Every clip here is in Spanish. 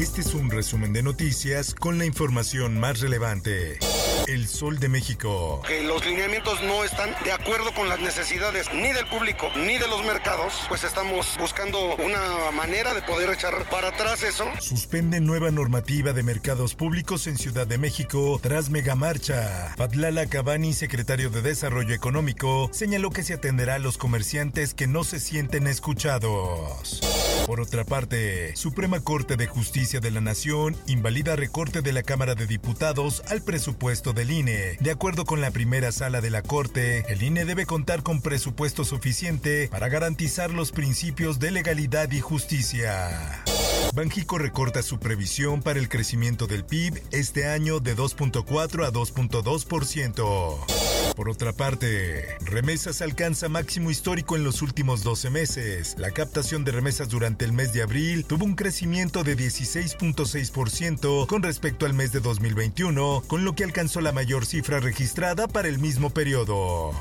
Este es un resumen de noticias con la información más relevante. El Sol de México. que los lineamientos no están de acuerdo con las necesidades ni del público ni de los mercados, pues estamos buscando una manera de poder echar para atrás eso. Suspende nueva normativa de mercados públicos en Ciudad de México tras megamarcha. Patlala Cabani, secretario de Desarrollo Económico, señaló que se atenderá a los comerciantes que no se sienten escuchados. Por otra parte, Suprema Corte de Justicia de la Nación invalida recorte de la Cámara de Diputados al presupuesto del INE. De acuerdo con la primera sala de la Corte, el INE debe contar con presupuesto suficiente para garantizar los principios de legalidad y justicia. Banjico recorta su previsión para el crecimiento del PIB este año de 2.4 a 2.2%. Por otra parte, remesas alcanza máximo histórico en los últimos 12 meses. La captación de remesas durante el mes de abril tuvo un crecimiento de 16.6% con respecto al mes de 2021, con lo que alcanzó la mayor cifra registrada para el mismo periodo.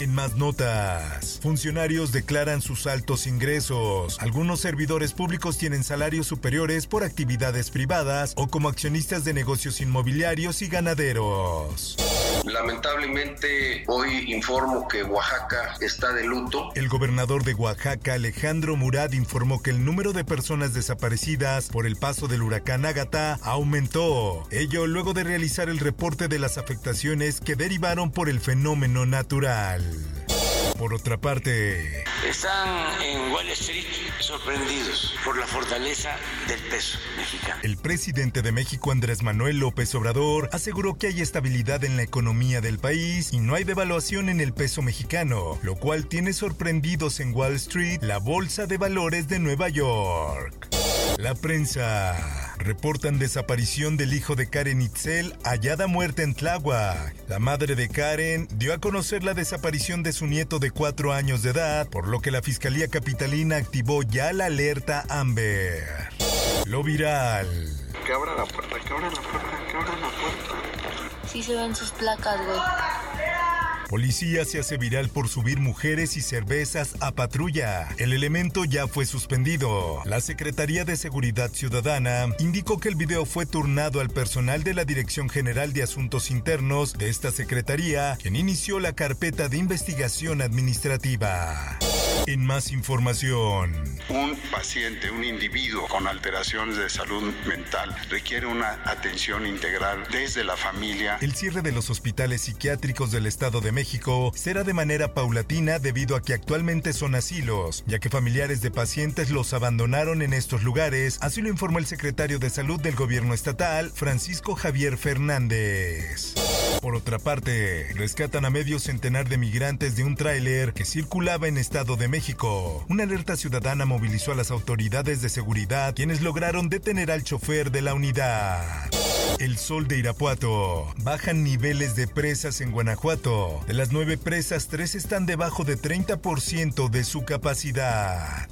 En más notas, funcionarios declaran sus altos ingresos. Algunos servidores públicos tienen salarios superiores por actividades privadas o como accionistas de negocios inmobiliarios y ganaderos. Lamentablemente hoy informo que Oaxaca está de luto. El gobernador de Oaxaca, Alejandro Murad, informó que el número de personas desaparecidas por el paso del huracán Ágata aumentó. Ello luego de realizar el reporte de las afectaciones que derivaron por el fenómeno natural. Por otra parte, Están en Wall Street sorprendidos por la fortaleza del peso mexicano. el presidente de México, Andrés Manuel López Obrador, aseguró que hay estabilidad en la economía del país y no hay devaluación en el peso mexicano, lo cual tiene sorprendidos en Wall Street la Bolsa de Valores de Nueva York. La prensa. Reportan desaparición del hijo de Karen Itzel, hallada muerta en Tláhuac. La madre de Karen dio a conocer la desaparición de su nieto de cuatro años de edad, por lo que la Fiscalía Capitalina activó ya la alerta Amber. Lo viral. Que abra la puerta, que abra la puerta, que abra la puerta. Sí se ven sus placas, güey. Policía se hace viral por subir mujeres y cervezas a patrulla. El elemento ya fue suspendido. La Secretaría de Seguridad Ciudadana indicó que el video fue turnado al personal de la Dirección General de Asuntos Internos de esta Secretaría, quien inició la carpeta de investigación administrativa. En más información, Un paciente, un individuo con alteraciones de salud mental requiere una atención integral desde la familia. el cierre de los hospitales psiquiátricos del Estado de México será de manera paulatina debido a que actualmente son asilos, ya que familiares de pacientes los abandonaron en estos lugares, así lo informó el secretario de Salud del gobierno estatal, Francisco Javier Fernández. Por otra parte, rescatan a medio centenar de migrantes de un tráiler que circulaba en Estado de México. Una alerta ciudadana movilizó a las autoridades de seguridad, quienes lograron detener al chofer de la unidad. El sol de Irapuato. Bajan niveles de presas en Guanajuato. De las nueve presas, tres están debajo de 30% de su capacidad.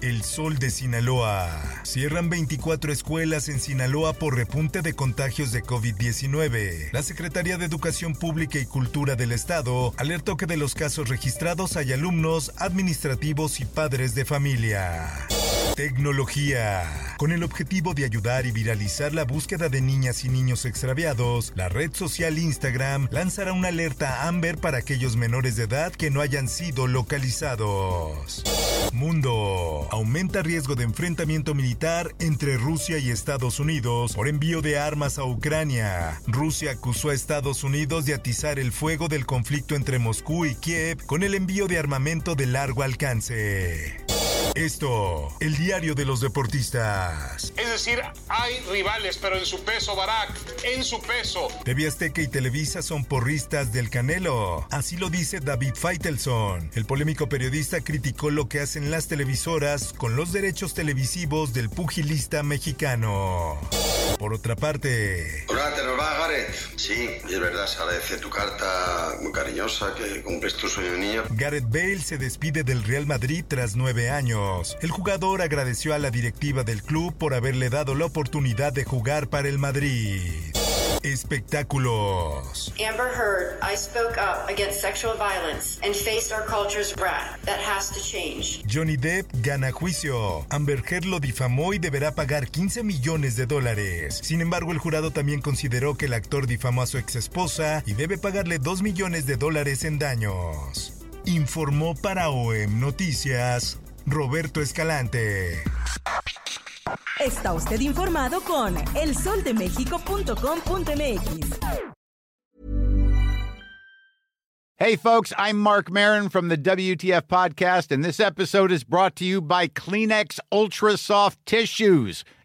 El Sol de Sinaloa. Cierran 24 escuelas en Sinaloa por repunte de contagios de COVID-19. La Secretaría de Educación Pública y Cultura del Estado alertó que de los casos registrados hay alumnos, administrativos y padres de familia. Tecnología. Con el objetivo de ayudar y viralizar la búsqueda de niñas y niños extraviados, la red social Instagram lanzará una alerta Amber para aquellos menores de edad que no hayan sido localizados. Mundo. Aumenta riesgo de enfrentamiento militar entre Rusia y Estados Unidos por envío de armas a Ucrania. Rusia acusó a Estados Unidos de atizar el fuego del conflicto entre Moscú y Kiev con el envío de armamento de largo alcance. Esto, el diario de los deportistas. Es decir, hay rivales, pero en su peso, Barack, en su peso. TV Azteca y Televisa son porristas del Canelo. Así lo dice David Feitelson. El polémico periodista criticó lo que hacen las televisoras con los derechos televisivos del pugilista mexicano. Por otra parte... Sí, es verdad, se agradece tu carta muy cariñosa, que cumples tu sueño de niño. Gareth Bale se despide del Real Madrid tras nueve años. El jugador agradeció a la directiva del club por haberle dado la oportunidad de jugar para el Madrid. Espectáculos. Amber Heard, I spoke up against sexual violence and faced our culture's wrath. That has to change. Johnny Depp gana juicio. Amber Heard lo difamó y deberá pagar 15 millones de dólares. Sin embargo, el jurado también consideró que el actor difamó a su exesposa y debe pagarle 2 millones de dólares en daños. Informó para OEM Noticias Roberto Escalante. Está usted informado con elsoldemexico.com.mx. Hey, folks, I'm Mark Marin from the WTF Podcast, and this episode is brought to you by Kleenex Ultra Soft Tissues